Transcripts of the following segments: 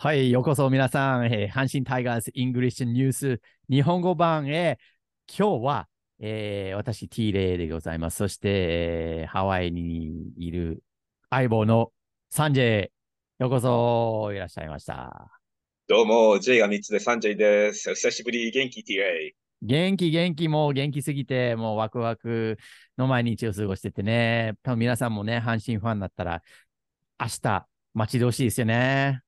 はい、ようこそ皆さん、えー阪神タイガース English News 日本語版へ、今日は、えー私 T レイでございます。そして、えーハワイにいる相棒のサンジェイ、ようこそいらっしゃいました。どうも、J が3つでサンジェイです。お久しぶり、元気 TA。元気元気もう元気すぎて、もうワクワクの毎日を過ごしててね、多分皆さんもね、阪神ファンだったら、明日待ち遠しいですよね。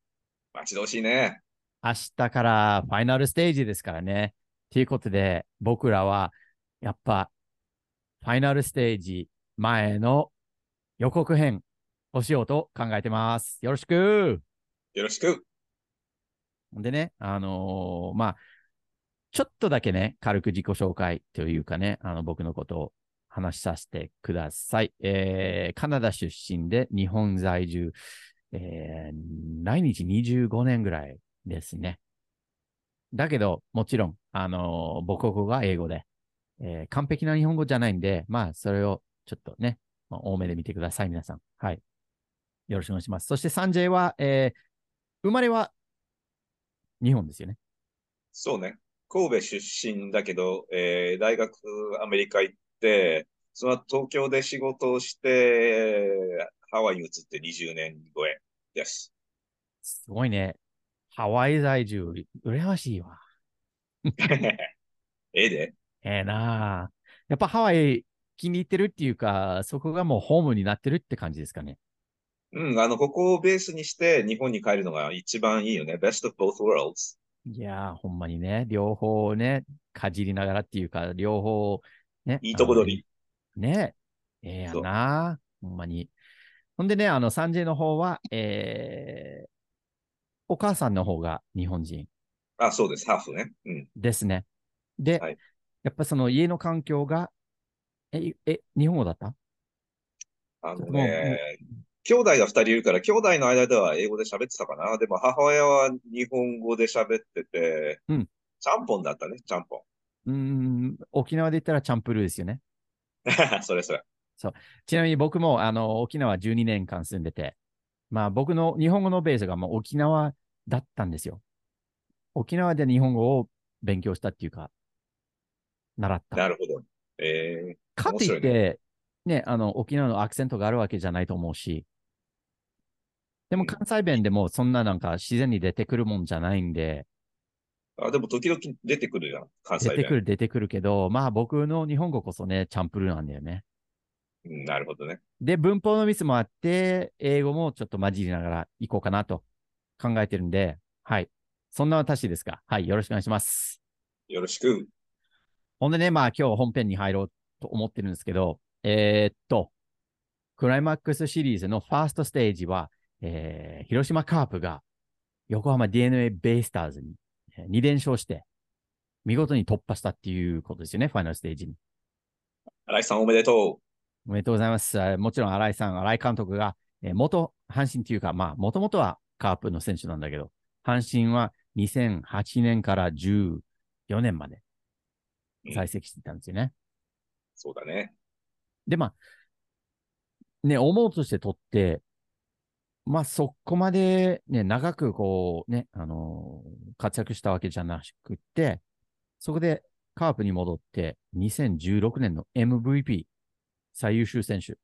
待ち遠しいね。明日からファイナルステージですからね。ということで、僕らはやっぱファイナルステージ前の予告編をしようと考えてます。よろしく。よろしく。でね、あのーまあ、ちょっとだけね、軽く自己紹介というかね、あの僕のことを話しさせてください。えーカナダ出身で日本在住、えー来日25年ぐらいですね。だけど、もちろん、あのー母国語が英語で、えー完璧な日本語じゃないんで、まあ、それをちょっとね、まあ多めで見てください、皆さん。はい。よろしくお願いします。そして、サンジェイは、えー生まれは日本ですよね。そうね。神戸出身だけど、えー大学アメリカ行って、その後東京で仕事をして、ハワイに移って20年超えです。すごいね。ハワイ在住、羨ましいわ。ええで。ええなあやっぱハワイ気に入ってるっていうか、そこがもうホームになってるって感じですかね。うん、あの、ここをベースにして日本に帰るのが一番いいよね。best of both worlds. いやー、ほんまにね、両方ね、かじりながらっていうか、両方ね。いいとこ取り。ねええやそうなほんまに。ほんでね、あの、サンジェの方は、えー、お母さんの方が日本人あ、そうです。ハーフね。うん。ですね。で、はいやっぱその家の環境が、え、え、日本語だった？あのね、兄弟が二人いるから、兄弟の間では英語で喋ってたかな。でも母親は日本語で喋ってて、うんちゃんぽんだったね、ちゃんぽうーん、沖縄で言ったらチャンプルーですよね。ん。それそれ。ちなみに僕もあの沖縄12年間住んでて、まあ僕の日本語のベースがもう沖縄だったんですよ。沖縄で日本語を勉強したっていうか、習った。なるほど。えかといって、ね、あの沖縄のアクセントがあるわけじゃないと思うし、でもうん関西弁でもそんななんか自然に出てくるもんじゃないんで、ー、あ、でも時々出てくるじゃん、関西弁。出てくる出てくるけど、まあ僕の日本語こそね、チャンプルーなんだよね。うん、なるほどね。で、文法のミスもあって、英語もちょっと混じりながら行こうかなと考えてるんで、はい。そんな私ですか。はい。よろしくお願いします。よろしく。ほんでね、まあ今日本編に入ろうと思ってるんですけど、えーっと、クライマックスシリーズのファーストステージは、えー広島カープが横浜 DNA ベイスターズにえー2連勝して、見事に突破したっていうことですよね、ファイナルステージに。新井さんおめでとおめでとうございます。あもちろん新井さん、新井監督が、えー元阪神というか、まあ、もともとはカープの選手なんだけど、阪神は2008年から14年までうん在籍していたんですよね。う。そうだね。で、まあ、ね、思うとしてとって、まあ、そこまでね、長くこう、ね、あのー活躍したわけじゃなくって、そこでカープに戻って、2016年の MVP 最優秀選手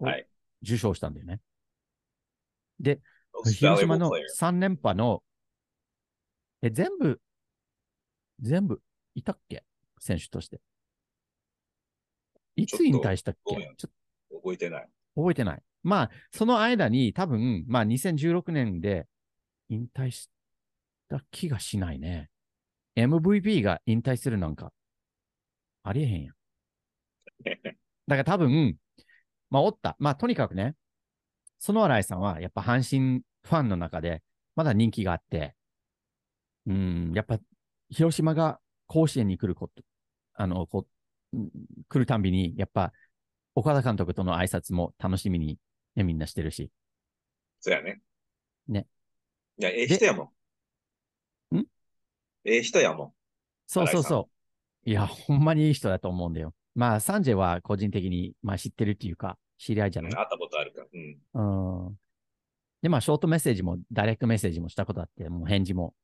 をはい。受賞したんだよね。で、Most 広島の player 3連覇の、え、全部、全部、いたっけ？選手として。いつ引退したっけ？ちょっ覚えてない。と覚えてない。まあ、その間に多分、まあ2016年で引退した気がしないね。MVP が引退するなんか、ありえへんやん。だから多分、まあ、おった。まあ、とにかくね、その新井さんは、やっぱ阪神ファンの中で、まだ人気があって、うん、やっぱ、広島が甲子園に来ること、あの、こ来るたんびに、やっぱ、岡田監督との挨拶も楽しみに、ね、みんなしてるし。そうやね。ね。いや、ええ人やもん。ん？ええ人やもん。そうそうそう。いや、ほんまにいい人だと思うんだよ。まあ、サンジェは個人的に、まあ、知ってるっていうか、知り合いじゃない？うん、会ったことあるから。うん。うん。で、まあ、ショートメッセージも、ダイレクトメッセージもしたことあって、もう返事も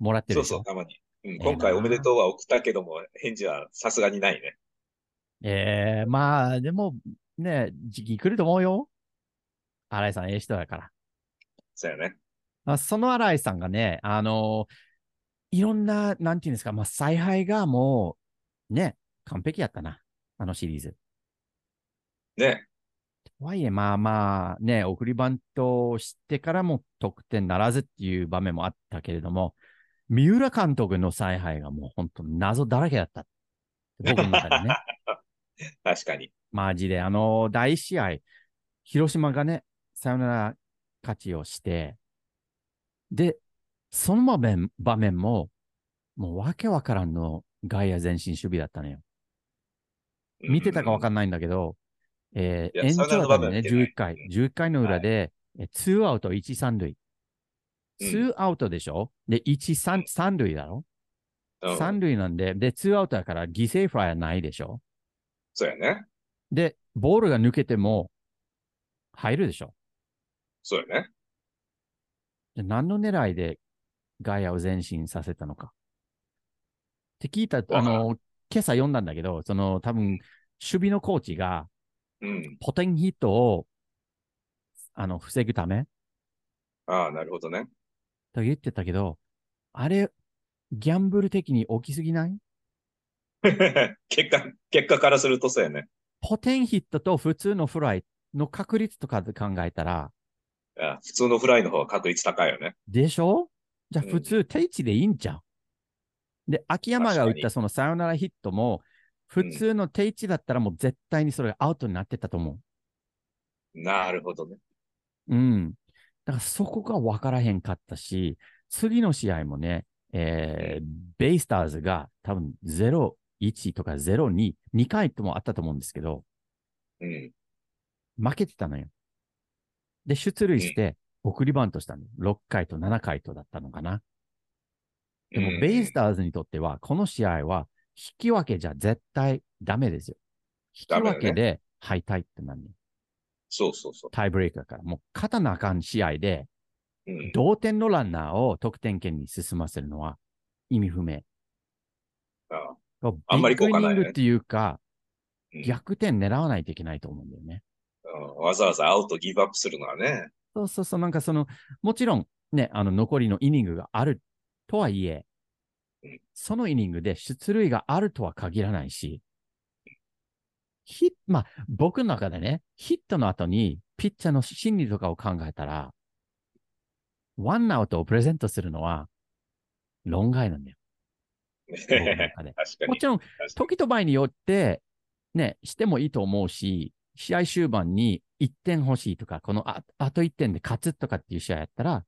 もらってるそうそう、たまに。うん、今回おめでとうは送ったけども、返事はさすがにないね。ええまあ、でも、ね、時期来ると思うよ。新井さん、ええ人だから。そうやね。あその新井さんがね、あのいろんな、なんていうんですか、まあ、采配がもう、ね、完璧やったな。あのシリーズ。ね。とはいえ、まあまあ、ね、送りバントをしてからも得点ならずっていう場面もあったけれども、三浦監督の采配がもう本当謎だらけだった。僕の中でね。確かに。マジで。あの、第一試合、広島がね、サヨナラ勝ちをして、で、その場面場面も、もうわけわからんの外野前進守備だったのよ。見てたかわかんんないんだけど、えー、延長だったね、面見てない11回。11回の裏で、えツーアウト1、三塁。うんツーアウトでしょ？で、1、三三塁だろ？うん三塁なんで、で、ツーアウトだから犠牲フライはないでしょ？そうやね。で、ボールが抜けても入るでしょ？そうやね。で何の狙いでガイアを前進させたのか。って聞いた、あの、今朝読んだんだけど、その多分、守備のコーチがうん。ポテンヒットを、あの、防ぐためああ、なるほどね。と言ってたけど、あれ、ギャンブル的に大きすぎない？結果、結果からするとそうやね。ポテンヒットと普通のフライの確率とかで考えたら、あ普通のフライの方が確率高いよね。でしょ？じゃあうん普通定位でいいんじゃん。で、秋山が打ったそのサヨナラヒットも、普通の定位だったらもう絶対にそれがアウトになってたと思なるほどね。う。うん。だからそこが分からへんかったし、次の試合もね、えーベイスターズが多分0-1とか0-2、2回ともあったと思うんですけど、うん。負けてたのよ。で、出塁して送りバントしたの。6回と7回とだったのかな。でも、うんベイスターズにとっては、この試合は、引き分けじゃ絶対ダメですよ。引き分けで敗退ってなんねそうそうそタイブレイクだから。もう、勝たなあかん試合で、う。うん。同点のランナーを得点圏に進ませるのは意味不明。あんまり効果ないねイニングっていうか、うん逆転狙わないといけないと思うんだよね。うんわざわざアウトギブアップするのはね。そうそうそう、なんかその、もちろんね、あの残りのイニングがあるとはいえうん、そのイニングで出塁があるとは限らないし、ヒッまあ、僕の中でね、ヒットの後にピッチャーの心理とかを考えたら、ワンアウトをプレゼントするのは、論外なんだよ。僕の中で。確かに。もちろん、時と場合によって、ね、してもいいと思うし、試合終盤に1点欲しいとか、このああと1点で勝つとかっていう試合やったら、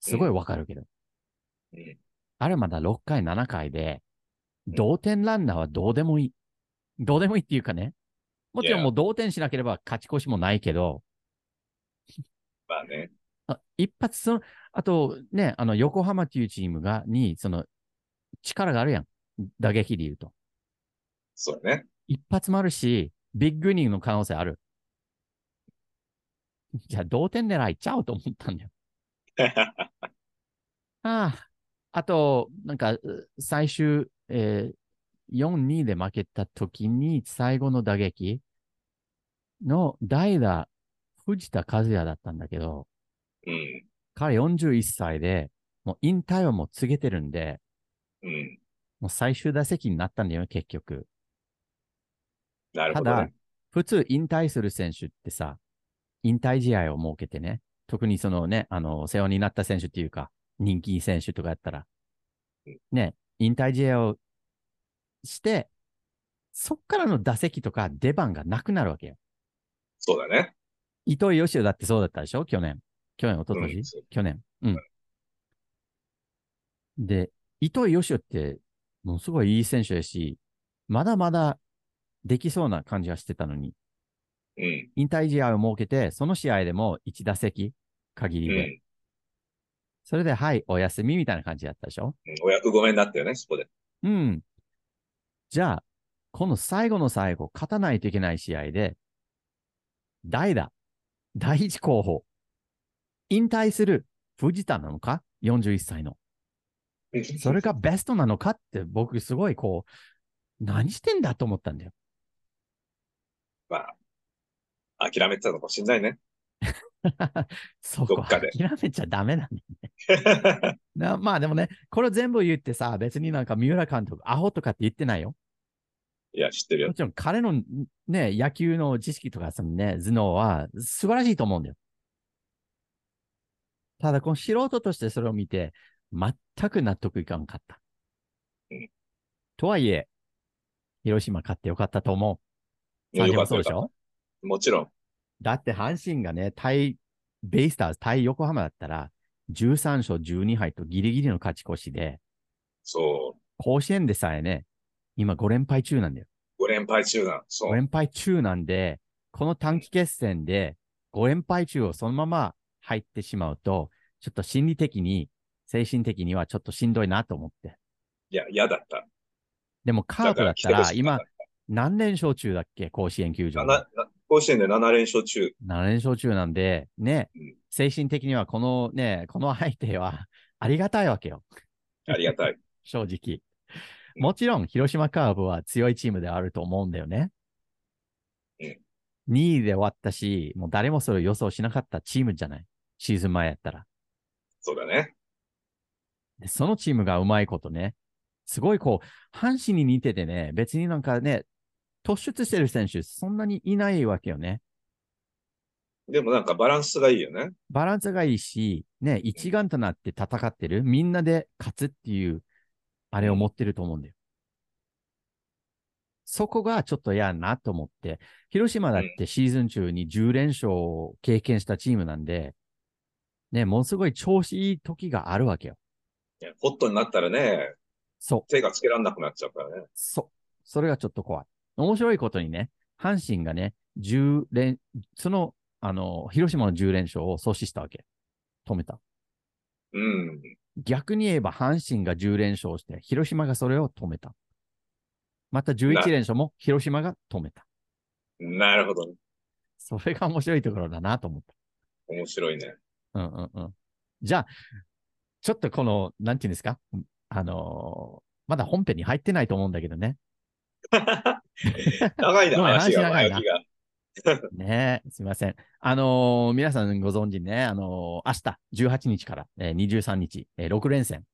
すごいわかるけど、うんあれまだ6回、7回で、同点ランナーはどうでもいい。どうでもいいっていうかね、もちろん.もう同点しなければ勝ち越しもないけど、まあね。あ一発その、あとね、あの、横浜っていうチームが、に、その、力があるやん。打撃で言うと。そうね。一発もあるし、ビッグイニングの可能性ある。じゃあ、同点狙いちゃうと思ったんだよ。ああ。あと、なんか、う最終、えー4-2で負けた時に、最後の打撃の代打、藤田和也だったんだけど、うん。彼41歳で、もう引退はもう告げてるんで、うん。もう最終打席になったんだよね、結局。なるほど、ただね。普通引退する選手ってさ、引退試合を設けてね、特にそのね、あの、世話になった選手っていうか、人気選手とかやったらうん、ね、引退試合をして、そっからの打席とか出番がなくなるわけよ。そうだね。糸井義雄だってそうだったでしょ去年。去年、一昨年、うん去年。うん。で、糸井義雄って、ものすごいいい選手やし、まだまだできそうな感じはしてたのに、うん。引退試合を設けて、その試合でも1打席限りで、うん。それで、はい、お休みみたいな感じだったでしょ？うんお役御免になったよね、そこで。うん。じゃあ、この最後の最後、勝たないといけない試合で、代打、第一候補、引退する藤田なのか ?41 歳の。それがベストなのかって僕すごいこう、何してんだと思ったんだよ。まあ、諦めてたのかもしれないね。そこ諦めちゃダメなんだよね。なまあでもね、これ全部言ってさ、別になんか三浦監督、アホとかって言ってないよ。いや、知ってるよも。ちろん彼のね、野球の知識とかそのね、頭脳は素晴らしいと思うんだよ。ただ、この素人としてそれを見て、全く納得いかんかったうん。とはいえ、広島勝ってよかったと思う。よサンジかったよかっもそうでしょ？た。もちろん。だって阪神がね、対ベイスターズ、対横浜だったら、13勝12敗とギリギリの勝ち越しで、そう。甲子園でさえね、今5連敗中なんだよ。5連敗中な。そ5う。連敗中なんで、この短期決戦で5連敗中をそのまま入ってしまうと、ちょっと心理的に、精神的にはちょっとしんどいなと思って。いや、嫌だった。でもカープだったら、今っ、何連勝中だっけ？甲子園球た場。甲子園で7連勝中。7連勝中なんで、ねうん、精神的にはこのね、この相手は ありがたいわけよ。ありがたい。正直。うんもちろん、広島カーブは強いチームであると思うんだよね。うん2位で終わったし、もう誰もそれを予想しなかったチームじゃない？シーズン前やったら。そうだね。でそのチームがうまいことね、すごいこう、阪神に似ててね、別になんかね、突出してる選手、そんなにいないわけよね。でもなんかバランスがいいよね。バランスがいいし、ね、一丸となって戦ってる、みんなで勝つっていう、あれを持ってると思うんだよ。そこがちょっと嫌なと思って、広島だってシーズン中に10連勝を経験したチームなんで、ね、ものすごい調子いい時があるわけよ。ホットになったらね、そう。手がつけられなくなっちゃうからね。そう。それがちょっと怖い。面白いことにね、阪神がね、10連、その、あの、広島の10連勝を阻止したわけ。止めた。うん。逆に言えば阪神が10連勝して、広島がそれを止めた。また11連勝も広島が止めた。なるほどね。それが面白いところだなと思った。面白いね。うんうんうん。じゃあ、ちょっとこの、なんていうんですか？あのーまだ本編に入ってないと思うんだけどね。長いな、話が、話長いな。ねえ、すみません。あのー皆さんご存知ね、あのー明日18日から、えー23日、えー6連戦。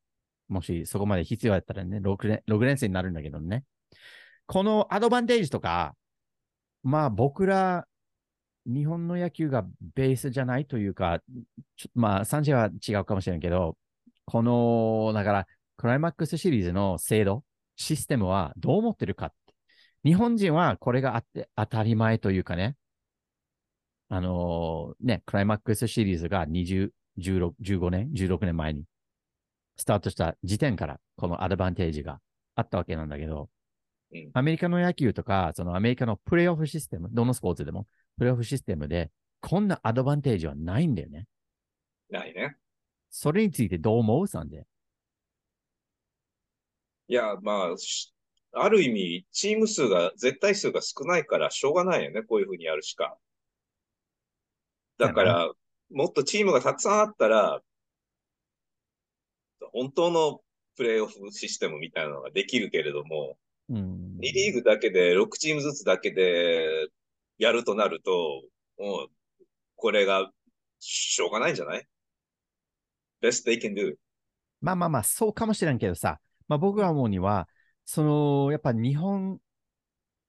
もしそこまで必要だったらね、6連 ,6 連戦になるんだけどね。このアドバンテージとか、まあ僕ら、日本の野球がベースじゃないというか、まあ、サンジェは違うかもしれんけど、この、だから、クライマックスシリーズの制度、システムはどう思ってるかって。日本人はこれがあって当たり前というかね、あのーね、クライマックスシリーズが20、16 15年、16年前にスタートした時点からこのアドバンテージがあったわけなんだけど、うんアメリカの野球とか、そのアメリカのプレイオフシステム、どのスポーツでも、プレイオフシステムで、こんなアドバンテージはないんだよね。ないね。それについてどう思う？さんで。いや、まあ、しある意味、チーム数が、絶対数が少ないから、しょうがないよね。こういうふうにやるしか。だから、もっとチームがたくさんあったら、本当のプレイオフシステムみたいなのができるけれども、うん。2リーグだけで、6チームずつだけでやるとなると、もう、これが、しょうがないんじゃない？?best they can do. まあまあまあ、そうかもしれんけどさ、まあ僕が思うには、その、やっぱ日本、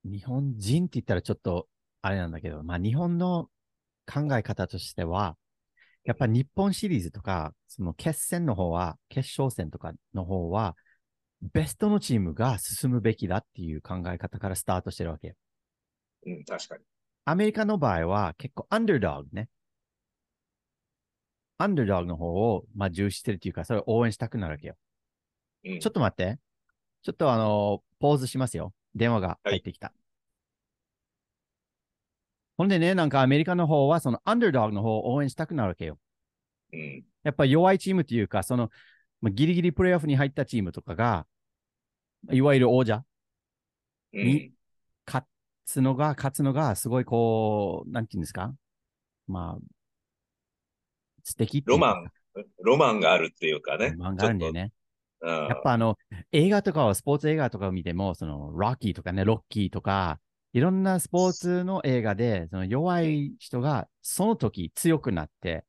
日本人って言ったらちょっとあれなんだけど、まあ日本の考え方としては、やっぱ日本シリーズとか、その決戦の方は、決勝戦とかの方は、ベストのチームが進むべきだっていう考え方からスタートしてるわけよ。うん、確かに。アメリカの場合は結構アンダードッグね。アンダードッグの方を、まあ、重視してるっていうか、それを応援したくなるわけよ。うん、ちょっと待って。ちょっとあの、ポーズしますよ。電話が入ってきた。ほんでね、なんかアメリカの方は、そのアンダードッグの方を応援したくなるわけよ。うん、やっぱ弱いチームっていうか、その、まあ、ギリギリプレイオフに入ったチームとかが、いわゆる王者、うんに、勝つのが、勝つのが、すごいこう、なんていうんですか？まあ、素敵ロマン、ロマンがあるっていうかね。ロマンがあるんだよね。うんやっぱあの、映画とかを、スポーツ映画とかを見ても、その、ロッキーとかね、ロッキーとか、いろんなスポーツの映画で、その弱い人がその時強くなって、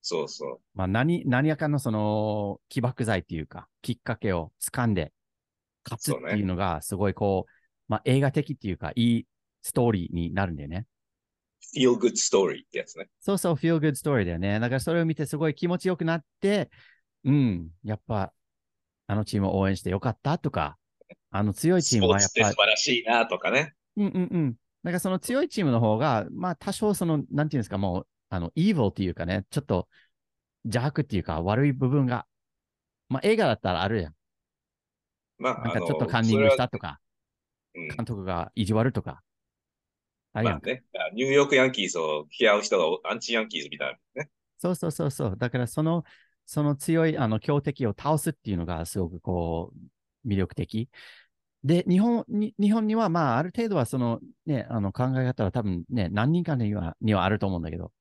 そうそう。まあ何、何やかのその起爆剤っていうか、きっかけを掴んで勝つっていうのが、すごいこう、まあ映画的っていうか、いいストーリーになるんだよね。Feel good story ってやつね。そうそう、feel good story だよね。だからそれを見てすごい気持ちよくなって、うん、やっぱ、あのチームを応援してよかったとか、あの強いチームはやっぱ素晴らしいなとかね。うんうんうん。だからその強いチームの方が、まあ多少その、なんていうんですか、もう、あの、evil っていうかね、ちょっと邪悪っていうか悪い部分が、まあ映画だったらあるやん。まあ、なんかちょっとカンニングしたとか、監督が意地悪とか。あまあ。ね、ニューヨークヤンキーズを嫌う人がアンチヤンキーズみたいなね。そうそうそうそう。だからその、その強いあの強敵を倒すっていうのがすごくこう、魅力的。で、日本に、日本にはまあある程度はそのね、あの考え方は多分ね、何人かにはにはあると思うんだけど、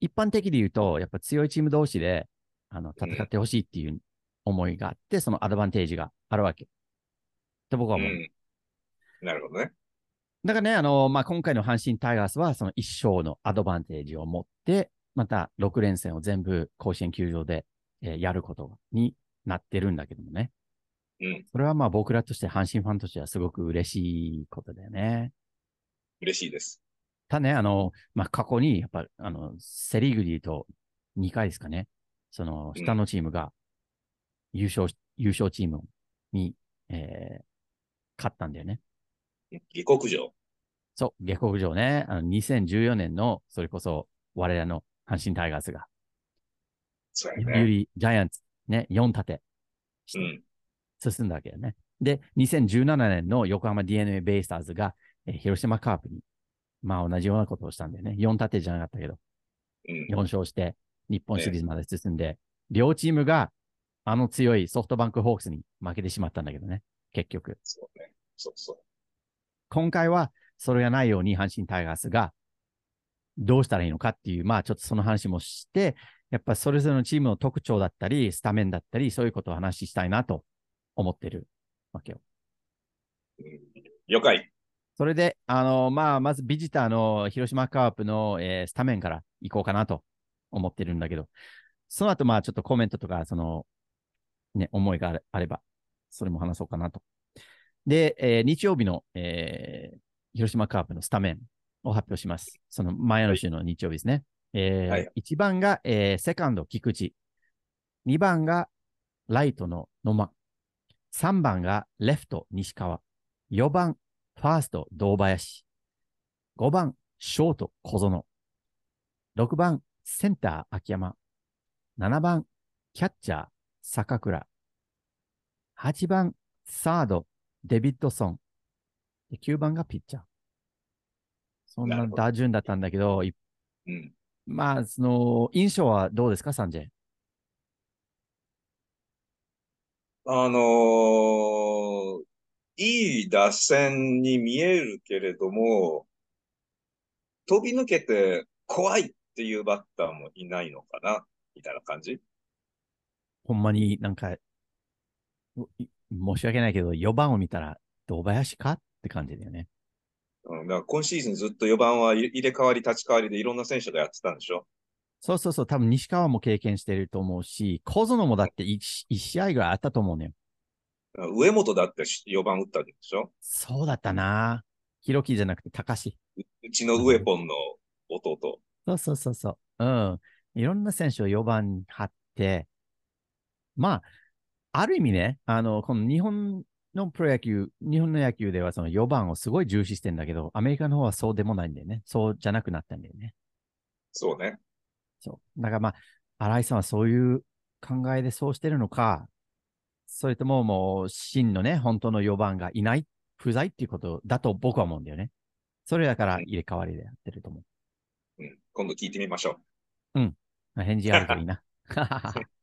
一般的で言うと、やっぱ強いチーム同士であの戦ってほしいっていう思いがあって、そのアドバンテージがあるわけ。って僕は思う。うん。なるほどね。だからね、あの、まあ、今回の阪神タイガースは、その一勝のアドバンテージを持って、また6連戦を全部甲子園球場で、えーやることになってるんだけどもね。うん。それはまあ僕らとして、阪神ファンとしてはすごく嬉しいことだよね。嬉しいです。ただね、あの、まあ、過去に、やっぱ、あの、セリーグで言うと2回ですかね。その、下のチームが優勝し、優勝チームに、えー勝ったんだよね。下克上。そう、下克上ね。あの2014年の、それこそ、我らの阪神タイガースが、そうやね。有利ジャイアンツ、ね、4立てしうてん。進んだわけだね。で、2017年の横浜 DNA ベイスターズが、えー広島カープに、まあ同じようなことをしたんだよね。4立てじゃなかったけど、うん。4勝して、日本シリーズまで進んで、両チームが、あの強いソフトバンクホークスに負けてしまったんだけどね。結局。そうね。そうそう。今回はそれがないように阪神タイガースがどうしたらいいのかっていう、まあちょっとその話もして、やっぱそれぞれのチームの特徴だったり、スタメンだったり、そういうことを話したいなと思ってるわけよ。うん了解。それで、あの、まあまずビジターの広島カープの、えースタメンから行こうかなと思ってるんだけど、その後まあちょっとコメントとか、その、ね、思いがあれば、それも話そうかなと。で、えー日曜日の、えー広島カープのスタメンを発表します。その前の週の日曜日ですね。えーはい1番が、えーセカンド、菊池。2番がライトの野間。3番がレフト、西川。4番、ファースト、堂林。5番、ショート、小園。6番、センター、秋山。7番、キャッチャー、坂倉。8番、サード、デビッドソン。で9番がピッチャー。そんな打順だったんだけど、いうん。まあ、その、印象はどうですか、サンジェ。あのーいい打線に見えるけれども、飛び抜けて怖いっていうバッターもいないのかなみたいな感じ？ほんまになんか、申し訳ないけど、4番を見たら、堂林か？って感じだよね。うん、だから今シーズンずっと4番は入入れ替わり立ち替わりでいろんな選手がやってたんでしょ？そうそうそう、多分西川も経験してると思うし、小園もだって 1, 一試合ぐらいあったと思うね。上本だって4番打ったんでしょ？そうだったな。ひろきじゃなくて高し。うちのウエポンの弟。そうそうそうそう。うん。いろんな選手を4番に張って、まあ、ある意味ね、あの、この日本のプロ野球、日本の野球ではその4番をすごい重視してんだけど、アメリカの方はそうでもないんだよね。そうじゃなくなったんだよね。そうね。そう。だからまあ、新井さんはそういう考えでそうしてるのか、それとももう真のね、本当の4番がいない、不在っていうことだと僕は思うんだよね。それだから入れ替わりでやってると思う。うん。今度聞いてみましょまあ返事あるといいな。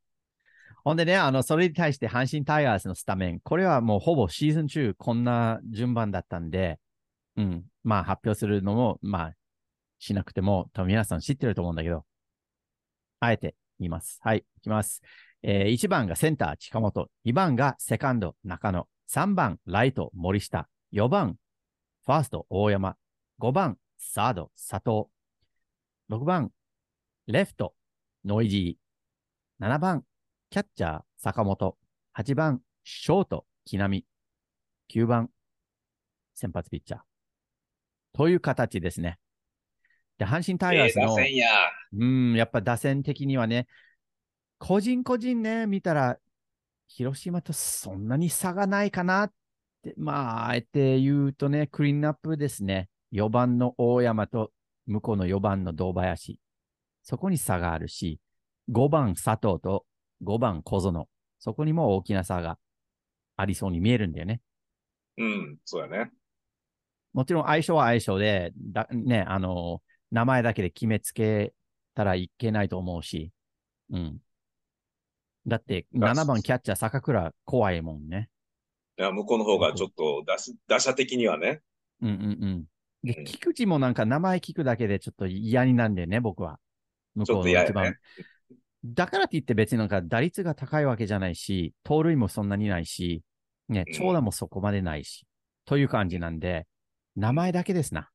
ほんでね、あの、それに対して阪神タイガースのスタメン、これはもうほぼシーズン中こんな順番だったんで、うん、まあ発表するのも、まあ、しなくても、多分皆さん知ってると思うんだけど、あえて言います。はい、いきます。えー1番がセンター、近本。2番がセカンド、中野。3番、ライト、森下。4番、ファースト、大山。5番、サード、佐藤。6番、レフト、ノイジー。7番、キャッチャー、坂本。8番、ショート、木浪。9番、先発ピッチャー。という形ですね。で、阪神タイガースの、ええ打線や。うん、やっぱ打線的にはね、個人個人ね、見たら、広島とそんなに差がないかなって、まあ、あえて言うとね、クリーンアップですね。4番の大山と向こうの4番の堂林。そこに差があるし、5番佐藤と5番小園。そこにも大きな差がありそうに見えるんだよね。うん、そうやね。もちろん相性は相性で、だね、あの、名前だけで決めつけたらいけないと思うし、うん。だって、まあ7番キャッチャー坂倉怖いもんね。いや、向こうの方がちょっと打す打者的にはね。うんうんうん。でうん、菊池もなんか名前聞くだけでちょっと嫌になんだよね、僕は。向こうちょっと嫌やの一番。ね。だからって言って別になんか打率が高いわけじゃないし、盗塁もそんなにないし、ね、うん長打もそこまでないし、という感じなんで、名前だけですな。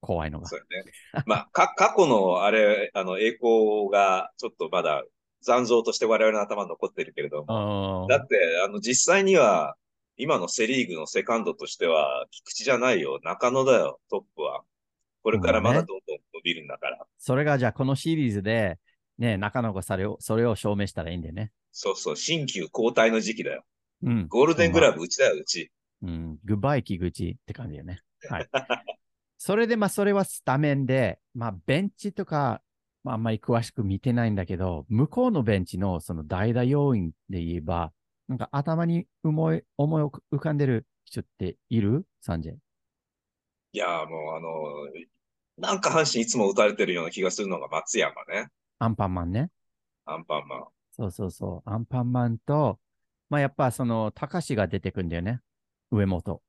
怖いのが。そうやね。まあ、か、過去のあれ、あの、栄光がちょっとまだ残像として我々の頭に残ってるけれども。うんだって、あの、実際には、今のセリーグのセカンドとしては、菊池じゃないよ。中野だよ、トップは。これからまだどんどん伸びるんだから。それがじゃあこのシリーズで、ね、中野がそれを、それを証明したらいいんだよね。そうそう、新旧交代の時期だよ。うん。ゴールデングラブうちだよ、うち。うん。グッバイ、木口って感じだよね。はい。それで、まあ、それはスタメンで、まあ、ベンチとか、まあ、あんまり詳しく見てないんだけど、向こうのベンチのその代打要員で言えば、なんか頭に思い、思い浮かんでる人っている？サンジェ。いや、もうあの、なんか阪神いつも打たれてるような気がするのが松山ね。アンパンマンね。アンパンマン。そうそうそう。アンパンマンと、まあ、やっぱその、高志が出てくんだよね。上本。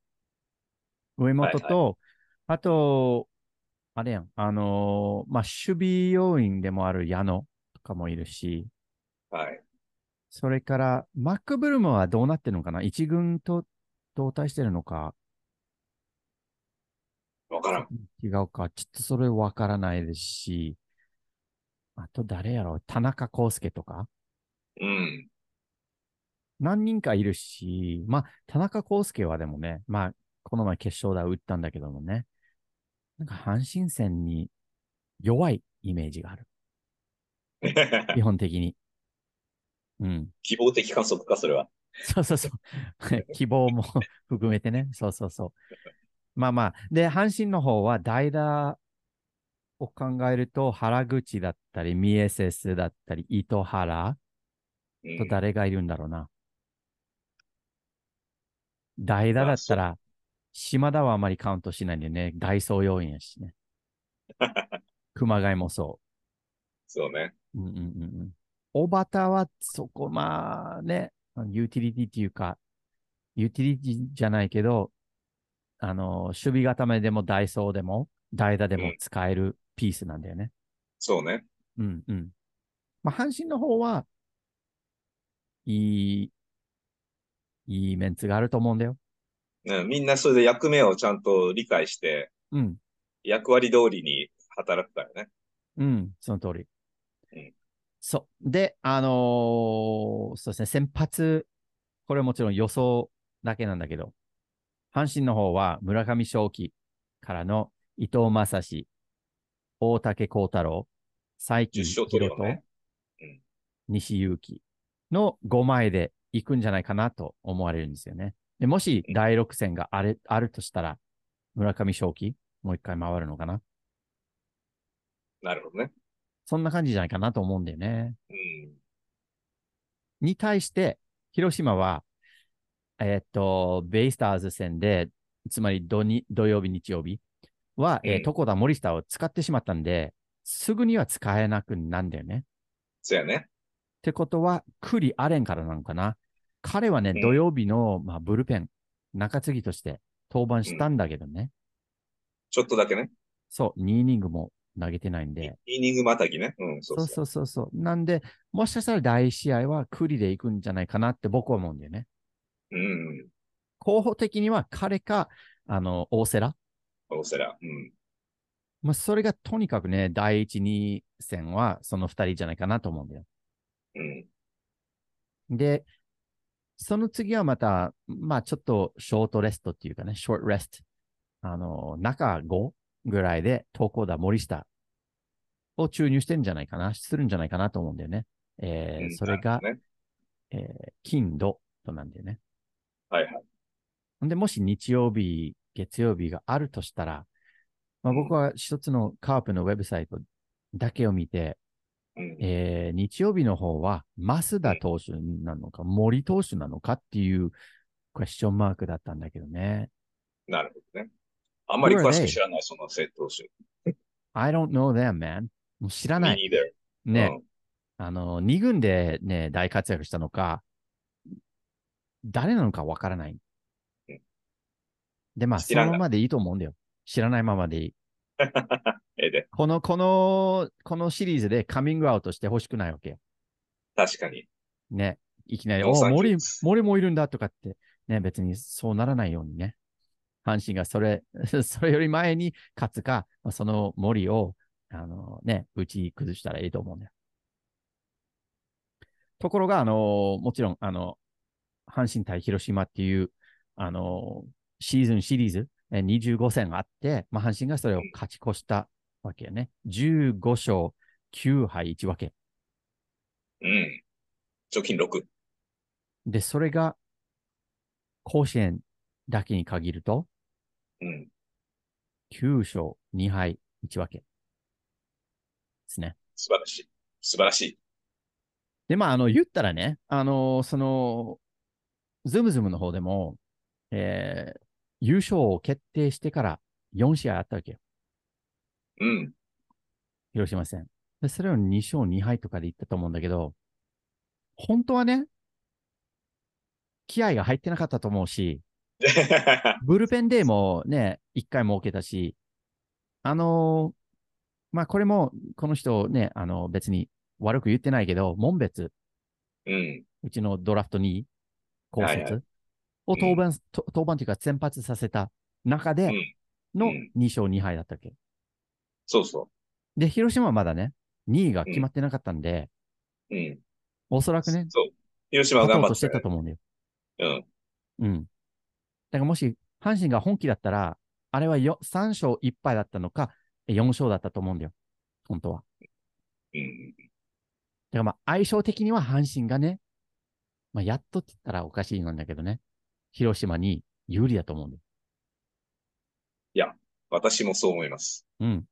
上本と、はいあと、あれやん。あのーまあ、守備要員でもある矢野とかもいるし、はい。それから、マックブルームはどうなってるのかな？一軍と同体してるのかわからん。違うか。ちょっとそれわからないですし、あと誰やろ田中康介とか？うん。何人かいるし、まあ、田中康介はでもね、まあ、この前決勝打打ったんだけどもね、なんか阪神戦に弱いイメージがある。基本的に。うん。希望的観測か、それは。そうそうそう。希望も 含めてね。そうそうそう。まあまあ。で、阪神の方は代打を考えると、原口だったり、ミエセスだったり、糸原うんと誰がいるんだろうな。代打だったら、島田はあまりカウントしないんでね、ダイソー要員やしね。熊谷もそそうね。う。うんうんうんうん。小畑はそこ、まあね、ユーティリティっていうか、ユーティリティじゃないけど、あの、守備固めでもダイソーでも、代打でも使えるピースなんだよね。そうね。うんうん。まあ、阪神の方は、いい、いいメンツがあると思うんだよ。ねみんなそれで役目をちゃんと理解して、うん。役割通りに働くからね。うん、その通り。うんそう。で、あのーそうですね、先発、これはもちろん予想だけなんだけど、阪神の方は村上正輝からの伊藤正史、大竹幸太郎、佐伯10勝取るよね。西勇輝の5枚で行くんじゃないかなと思われるんですよね。でもしうん第6戦があれあるとしたら、村上正輝、もう一回回るのかな？なるほどね。そんな感じじゃないかなと思うんだよね。うん。に対して、広島は、えーっと、ベイスターズ戦で、つまり土に土曜日、日曜日は、えーうん床田森下を使ってしまったんで、すぐには使えなくなんだよね。そうやね。ってことは、栗アレンからなのかな。彼はね、うん土曜日の、まあ、ブルペン、中継ぎとして登板したんだけどね。ちょっとだけね。そう、2イニングも投げてないんで。イニングまたぎね。うん、そそううそうそうそう。なんで、もしかしたら第1試合は栗で行くんじゃないかなって僕は思うんだよね。うん。候補的には彼か、あの、大瀬良。大瀬良。うん。まあ、それがとにかくね、第1、2戦はその2人じゃないかなと思うんだよ。うん。で、その次はまた、まあちょっとショートレストっていうかね、ショートレスト。あの、中5ぐらいで投稿だ森下を注入してんじゃないかな、するんじゃないかなと思うんだよね。えーうんそれが、ね。えー金土となんだよね。はいはい。で、もし日曜日、月曜日があるとしたら、まあ、僕は一つのカープのウェブサイトだけを見て、うん。えー日曜日の方は、増田投手なのか、森投手なのかっていうクエスチョンマークだったんだけどね。なるほどね。あんまり詳しく知らない、その生投手。I don't know them, man. もう知らない。Me neither. ね、あの、二軍でね、大活躍したのか、誰なのかわからないうん。で、まあ、そのままでいいと思うんだよ。知らないままでいい。で、この、この、このシリーズでカミングアウトしてほしくないわけよ。確かに。ね。いきなり、お森、森もいるんだとかって、ね、別にそうならないようにね。阪神がそれ、それより前に勝つか、まあその森を、あのね、打ち崩したらいいと思うんだよ。ところが、あの、もちろん、あの、阪神対広島っていう、あの、シーズンシリーズ、え25戦あって、まあ、阪神がそれを勝ち越したわけよね。15勝9敗1分け。うん。貯金6。で、それが、甲子園だけに限ると、うん。9勝2敗1分け。ですね。素晴らしい。素晴らしい。で、まあ、あの、言ったらね、あのその、ズムズムの方でも、えー優勝を決定してから4試合あったわけよ。うん。広島戦。で、それを2勝2敗とかで言ったと思うんだけど、本当はね、気合が入ってなかったと思うし、ブルペンデーもね、1回設けたし、あのーまあ、これも、この人ね、あの、別に悪く言ってないけど、門別、うん。うちのドラフト2位、高はいは卒を登板、と登板というか先発させた中でうん。のうん2勝2敗だったっけ。そうそで、広島はまだね、2位が決まってなかったんで、う。うん。おそらくね、そう。広島は頑張ってしてたと思うんだよ。うん。うん。だからもし、阪神が本気だったら、あれはよ3勝1敗だったのか、4勝だったと思うんだよ。本当は。うん。だからまあ、相性的には阪神がね、まあ、やっとって言ったらおかしいなんだけどね、広島に有利だと思うんだよ。私もそう思います。うん。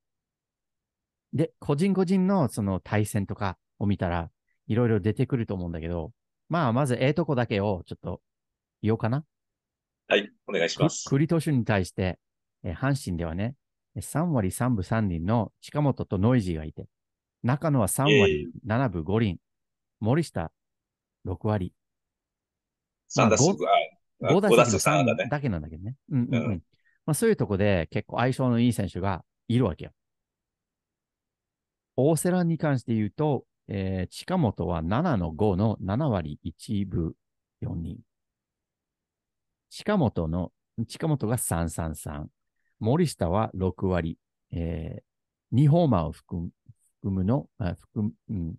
で、個人個人のその対戦とかを見たら、いろいろ出てくると思うんだけど、まあ、まずええとこだけをちょっと言おうかな。はい。お願いしくます。栗投手に対して、えー阪神ではね、3割3分3厘の近本とノイジーがいて、中野は3割7分5厘、森下6割、3打数、あ、5打5打席数3だね。のだけなんだけどね。うんうんうんうんまあ、そういうとこで結構相性のいい選手がいるわけよ。大瀬良に関して言うと、えー近本は7の5の7割1分4厘。近本の、近本が333。森下は6割。えー、2ホーマーを含む含むの、あ含む、うん、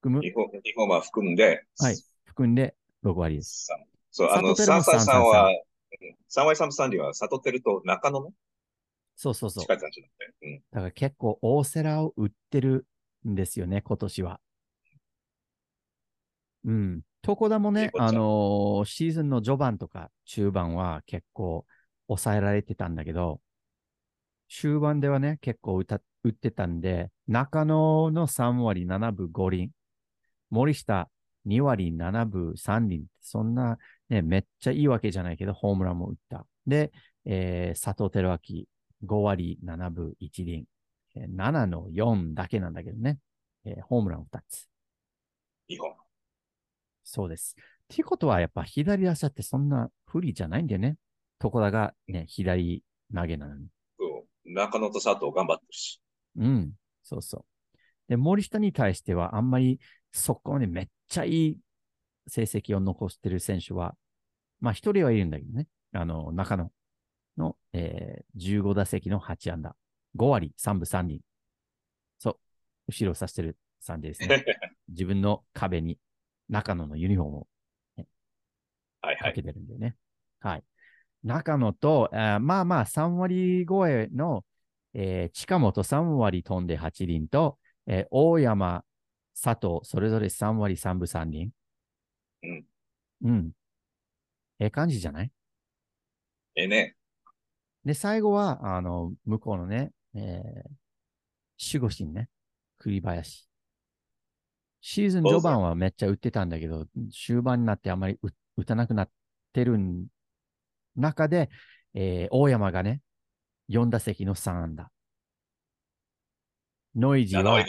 含む、日本、日本は含んで、はい、含んで6割です。さそう、あの、サトテルも333は、うん3割3分3厘は、サトテルと中野の？そうそうそう。近い感じだったね。だから結構大瀬良を売ってるんですよね、今年は。うん。床田もね、あのーシーズンの序盤とか中盤は結構抑えられてたんだけど、終盤ではね、結構打た打ってたんで、中野の3割7分5厘、森下2割7分3厘、そんなね、めっちゃいいわけじゃないけど、ホームランも打った。で、えー佐藤輝明5割7分1厘、えー7の4だけなんだけどね、えーホームラン2つ。日本。そうです。っていうことは、やっぱ左打者ってそんな不利じゃないんだよね。床田がね、左投げなのに。そう中野と佐藤頑張ってるし。うん。そうそう。で、森下に対しては、あんまりそこまでめっちゃいい成績を残してる選手は、まあ一人はいるんだけどね。あの、中野の、えー、15打席の8安打。5割3分3厘。そう。後ろを指してる感じですね。自分の壁に中野のユニフォームをはいはい。かけてるんでね。はい。中野と、あーまあまあ3割超えの、えー近本3割飛んで8厘と、えー大山、佐藤、それぞれ3割3分3厘。うん。うん。ええ感じじゃない？ええね。で、最後は、あの、向こうのね、えー守護神ね、栗林。シーズン序盤はめっちゃ打ってたんだけど、終盤になってあまり打打たなくなってる中で、えー大山がね、4打席の3安打。ノイジー7は割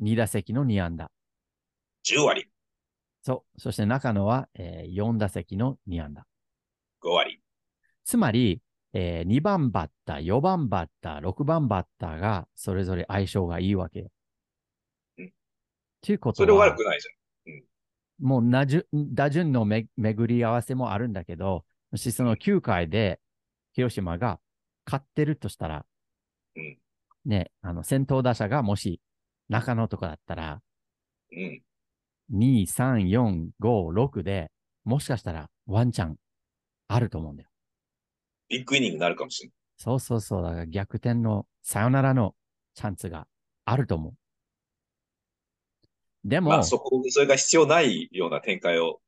5 2打席の2安打。10割そう。そして中野は、えー4打席の2安打。5割。つまり、え2番バッター、4番バッター、6番バッターがそれぞれ相性がいいわけよ。うんということそれはは悪くないじもうなじゅ打順のめ巡り合わせもあるんだけど、もしその9回で広島が勝ってるとしたら、うんね、あの先頭打者がもし中野とかだったら、ゃん。うん。2、3、4、5、6でもしかしたらワンチャンあると思うんだよ。ビッグイニングになるかもしれない。そうそうそう。だから逆転のサヨナラのチャンスがあると思う。でも、まあ、そこ、それが必要ないような展開を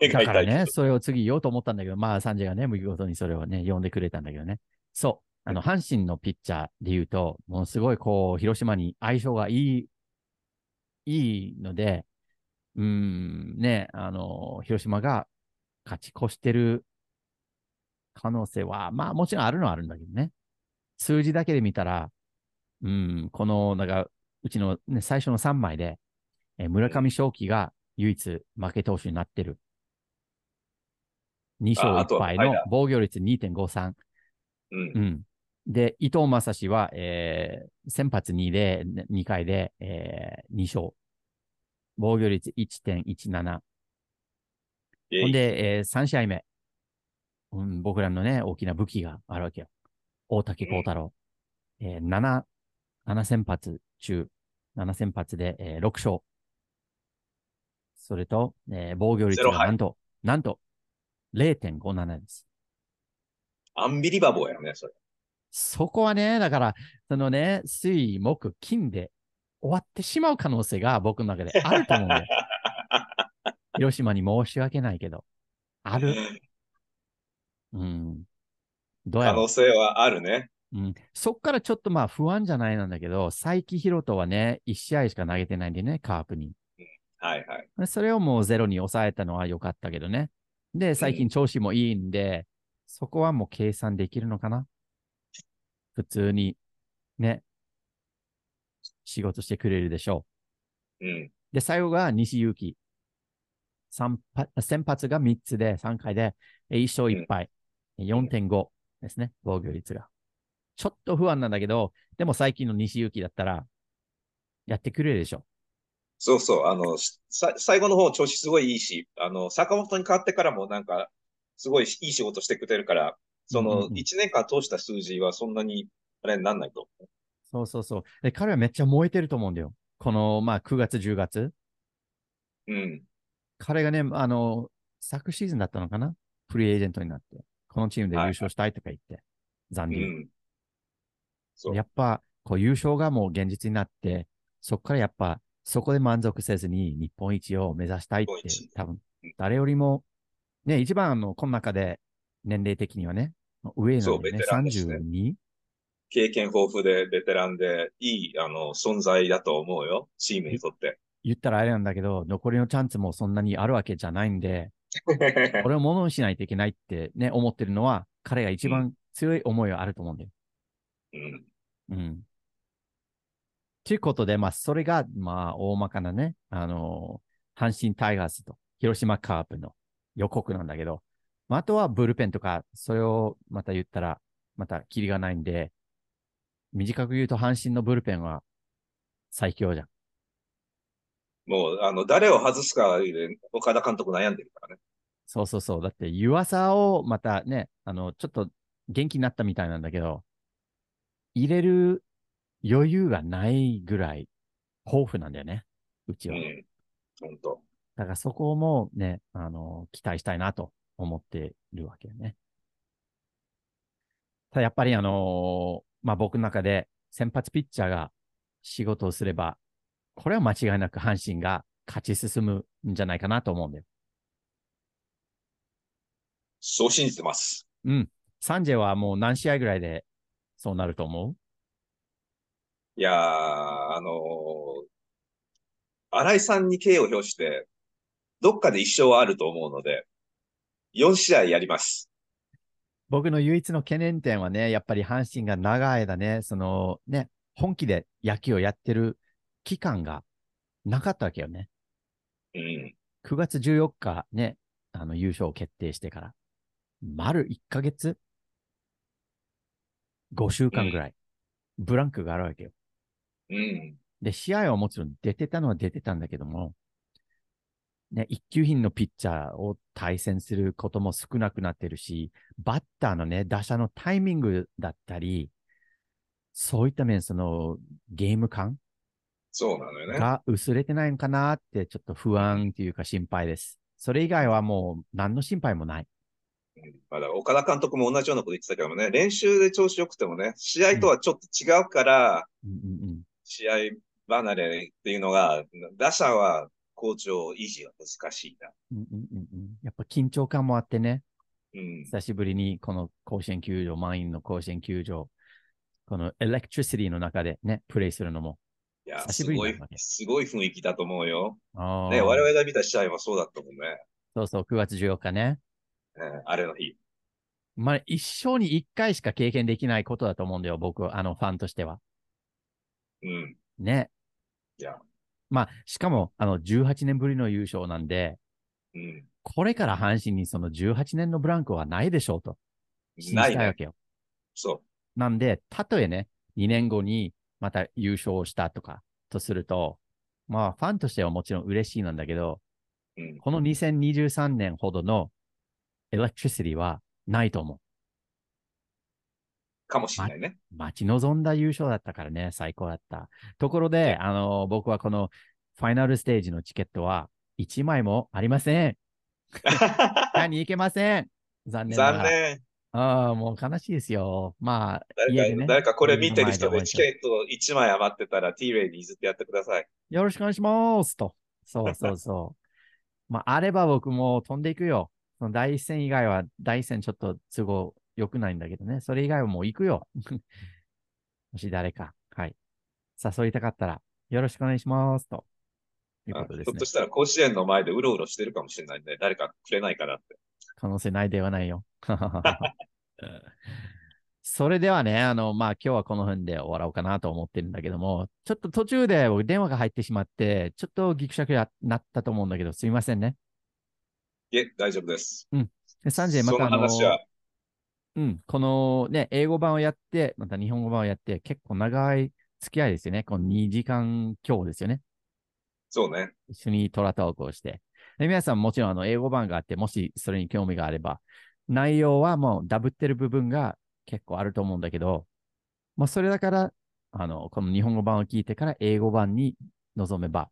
描だからね。それを次言おうと思ったんだけど、まあ、サンジェがね、見事にそれをね、呼んでくれたんだけどね。そう。あの、阪神のピッチャーで言うと、ものすごいこう、広島に相性がいい、いいので、うーん、ね、あの、広島が勝ち越してる可能性は、まあ、もちろんあるのはあるんだけどね。数字だけで見たら、うん、この、なんか、うちの、ね、最初の3枚で、えー村上正輝が唯一負け投手になってる。2勝ああと1敗の防御率2.53。うんう。ん。で、伊藤正史は、えー先発2で、2回で、えー2勝。防御率1.17。えいほんで、え3試合目。うん、僕らのね、大きな武器があるわけよ。大竹幸太郎。えー7、7先発中、7先発で、えー6勝。それと、えー防御率がなんと、なんと、0.57です。アンビリバボーやね、それ。そこはね、だから、そのね、水、木、金で終わってしまう可能性が僕の中であると思うよ。広島に申し訳ないけど。ある。うん。どうや可能性はあるね。うん、そっからちょっとまあ不安じゃないなんだけど、佐伯宏斗はね、1試合しか投げてないんでね、カープに。はいはい。でそれをもうゼロに抑えたのは良かったけどね。で、最近調子もいいんで、そこはもう計算できるのかな普通に、ね、仕事してくれるでしょうん。う。で、最後が西勇輝。先発が3つで、3回でえ1勝1敗。4.5ですね、防御率が。ちょっと不安なんだけど、でも最近の西勇輝だったら、やってくれるでしょ。そうそう。あの、さ最後の方調子すごいいいし、あの、坂本に変わってからもなんか、すごいいい仕事してくれるから、そのうんうんうん1年間通した数字はそんなに、あれになんないと。そうそうそう。で、彼はめっちゃ燃えてると思うんだよ。この、まあ、9月、10月。うん。彼がね、あの、昨シーズンだったのかな？フリーエージェントになって。このチームで優勝したいとか言って。残う留。ん。そうや。っぱ、こう、優勝がもう現実になって、そこからやっぱ、そこで満足せずに日本一を目指したいって多分うん、誰よりも、ね、一番あの、この中で、年齢的にはね、上なんでね、そうベテランですね 32? 経験豊富で、ベテランで、いい、あの、存在だと思うよ。チームにとって。言ったらあれなんだけど、残りのチャンスもそんなにあるわけじゃないんで、これをものにしないといけないってね、思ってるのは、彼が一番強い思いはあると思うんだよ。うん。うん。ということで、まあ、それが、まあ、大まかなね、あのー阪神タイガースと広島カープの予告なんだけど、まあ、あとはブルペンとか、それをまた言ったら、またキリがないんで、短く言うと阪神のブルペンは最強じゃん。もう、あの、誰を外すかで、岡田監督悩んでるからね。そうそうそう。だって湯浅をまたね、あの、ちょっと元気になったみたいなんだけど、入れる余裕がないぐらい豊富なんだよね。うちは。うん。本当。だからそこもね、あの、期待したいなと思ってるわけよね。ただやっぱりあのまあ、僕の中で先発ピッチャーが仕事をすれば、これは間違いなく阪神が勝ち進むんじゃないかなと思うんだよ。そう信じてます。うん。サンジェはもう何試合ぐらいでそうなると思う？いやー、あのー新井さんに敬意を表して、どっかで一勝はあると思うので、4試合やります。僕の唯一の懸念点はね、やっぱり阪神が長い間ね、そのね、本気で野球をやってる期間がなかったわけよね。うん。9月14日ね、あの優勝を決定してから、丸1ヶ月 ?5 週間ぐらい、ブランクがあるわけよ。うん。で、試合はもちろん出てたのは出てたんだけども、ね、一級品のピッチャーを対戦することも少なくなってるし、バッターのね、打者のタイミングだったり、そういった面、そのゲーム感そうなのよね。が薄れてないのかなって、ちょっと不安というか心配です。それ以外はもう何の心配もない。うんまあ、だ岡田監督も同じようなこと言ってたけどもね、練習で調子良くてもね、試合とはちょっと違うから、うん試合離れっていうのが、打者は好調維持は難しいな。うんうんうんうんやっぱ緊張感もあってね、うん。久しぶりにこの甲子園球場、満員の甲子園球場、このエレクトリシティの中でね、プレイするのも。いや、すごいすごい雰囲気だと思うよ。ね、我々が見た試合はそうだったもんね。そうそう、9月14日ね。うんあれの日。まあ、一生に一回しか経験できないことだと思うんだよ、僕は、あの、ファンとしては。うん。ね。いや、まあ、しかも、あの、18年ぶりの優勝なんで、うん。これから阪神にその18年のブランクはないでしょうと。ないわけよ。そなんで、たとえね、2年後にまた優勝したとか、とすると、まあ、ファンとしてはもちろん嬉しいなんだけど、う。うん。この2023年ほどのエレクトリシティはないと思う。かもしれないね。待ち望んだ優勝だったからね、最高だった。ところで、あの、僕はこのファイナルステージのチケットは1枚もありません。買いに行けません。残念。残念。ああ、もう悲しいですよ。まあ、誰か、ね。誰かこれ見てる人でチケット1枚余ってたら T レイに譲ってやってください。よろしくお願いしますと。そうそうそう。まあ、あれば僕も飛んでいくよ。その第一戦以外は、第一戦ちょっと都合良くないんだけどね。それ以外はもう行くよ。もし誰か、はい。誘いたかったら、よろしくお願いしますと。いうことですねひょっと。したら甲子園の前でうろうろしてるかもしれないんで、誰かくれないかなって。可能性ないではないよ。それではね、あの、まあ、今日はこの辺で終わろうかなと思ってるんだけども、ちょっと途中で僕電話が入ってしまって、ちょっとギクシャクになったと思うんだけど、すみませんね。いえ、大丈夫です。で、サンジェまそたあの、の話は、うん、このね、英語版をやって、また日本語版をやって、結構長い付き合いですよね。この2時間強ですよね。そうね。一緒にトラトークをして。で皆さんもちろんあの英語版があって、もしそれに興味があれば、内容はもうダブってる部分が結構あると思うんだけど、まあそれだから、あの、この日本語版を聞いてから英語版に臨めば、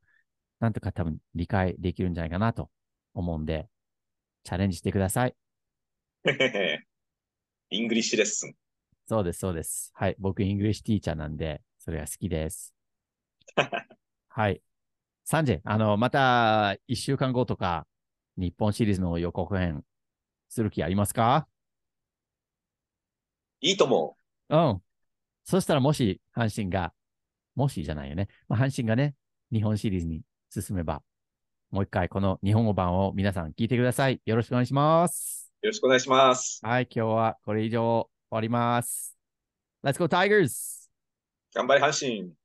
なんとか多分理解できるんじゃないかなと思うんで、チャレンジしてください。English lesson。そうです、そうです。はい。僕、 English teacher なんで、それが好きです。はい。サンジェ、あの、また、一週間後とか、日本シリーズの予告編、する気ありますか？いいと思うん。そしたら、もし、阪神が、もしじゃないよね。まあ、阪神がね、日本シリーズに進めば、もう一回、この日本語版を皆さん聞いてください。よろしくお願いします。う。よろしくお願いします。はい。今日はこれ以上終わります。Let's go Tigers! 頑張り阪神。